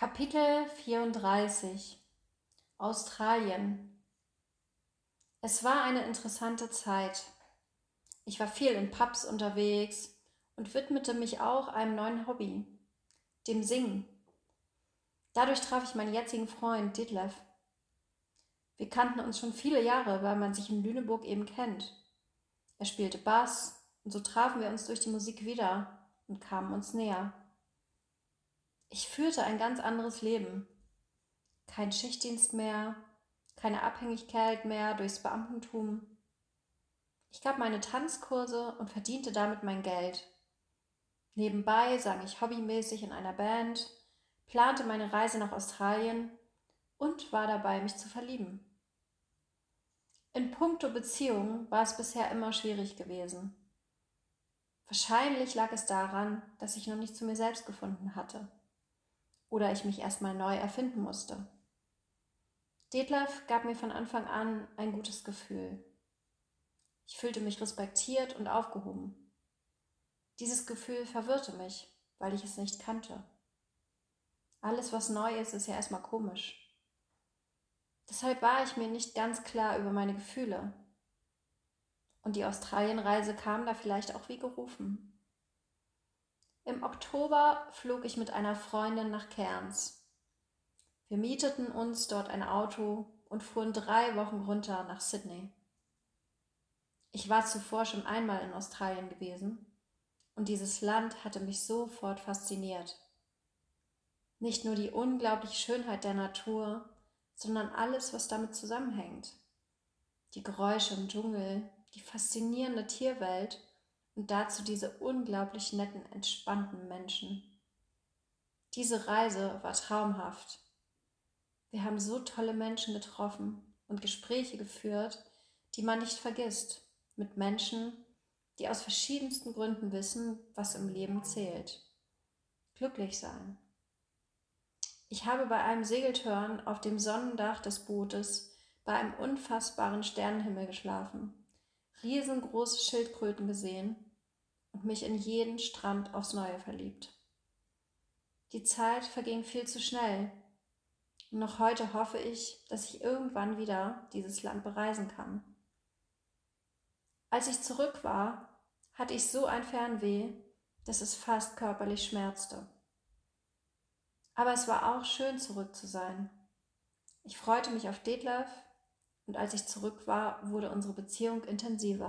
Kapitel 34 Australien Es war eine interessante Zeit. Ich war viel in Pubs unterwegs und widmete mich auch einem neuen Hobby, dem Singen. Dadurch traf ich meinen jetzigen Freund Detlef. Wir kannten uns schon viele Jahre, weil man sich in Lüneburg eben kennt. Er spielte Bass und so trafen wir uns durch die Musik wieder und kamen uns näher. Ich führte ein ganz anderes Leben. Kein Schichtdienst mehr, keine Abhängigkeit mehr durchs Beamtentum. Ich gab meine Tanzkurse und verdiente damit mein Geld. Nebenbei sang ich hobbymäßig in einer Band, plante meine Reise nach Australien und war dabei, mich zu verlieben. In puncto Beziehungen war es bisher immer schwierig gewesen. Wahrscheinlich lag es daran, dass ich noch nicht zu mir selbst gefunden hatte oder ich mich erstmal neu erfinden musste. Detlef gab mir von Anfang an ein gutes Gefühl. Ich fühlte mich respektiert und aufgehoben. Dieses Gefühl verwirrte mich, weil ich es nicht kannte. Alles, was neu ist, ist ja erstmal komisch. Deshalb war ich mir nicht ganz klar über meine Gefühle. Und die Australienreise kam da vielleicht auch wie gerufen. Im Oktober flog ich mit einer Freundin nach Cairns. Wir mieteten uns dort ein Auto und fuhren drei Wochen runter nach Sydney. Ich war zuvor schon einmal in Australien gewesen und dieses Land hatte mich sofort fasziniert. Nicht nur die unglaubliche Schönheit der Natur, sondern alles, was damit zusammenhängt. Die Geräusche im Dschungel, die faszinierende Tierwelt und dazu diese unglaublich netten, entspannten Menschen. Diese Reise war traumhaft. Wir haben so tolle Menschen getroffen und Gespräche geführt, die man nicht vergisst, mit Menschen, die aus verschiedensten Gründen wissen, was im Leben zählt. Glücklich sein. Ich habe bei einem Segeltörn auf dem Sonnendach des Bootes bei einem unfassbaren Sternenhimmel geschlafen, riesengroße Schildkröten gesehen und mich in jeden Strand aufs Neue verliebt. Die Zeit verging viel zu schnell. Und noch heute hoffe ich, dass ich irgendwann wieder dieses Land bereisen kann. Als ich zurück war, hatte ich so ein Fernweh, dass es fast körperlich schmerzte. Aber es war auch schön, zurück zu sein. Ich freute mich auf Detlef und als ich zurück war, wurde unsere Beziehung intensiver.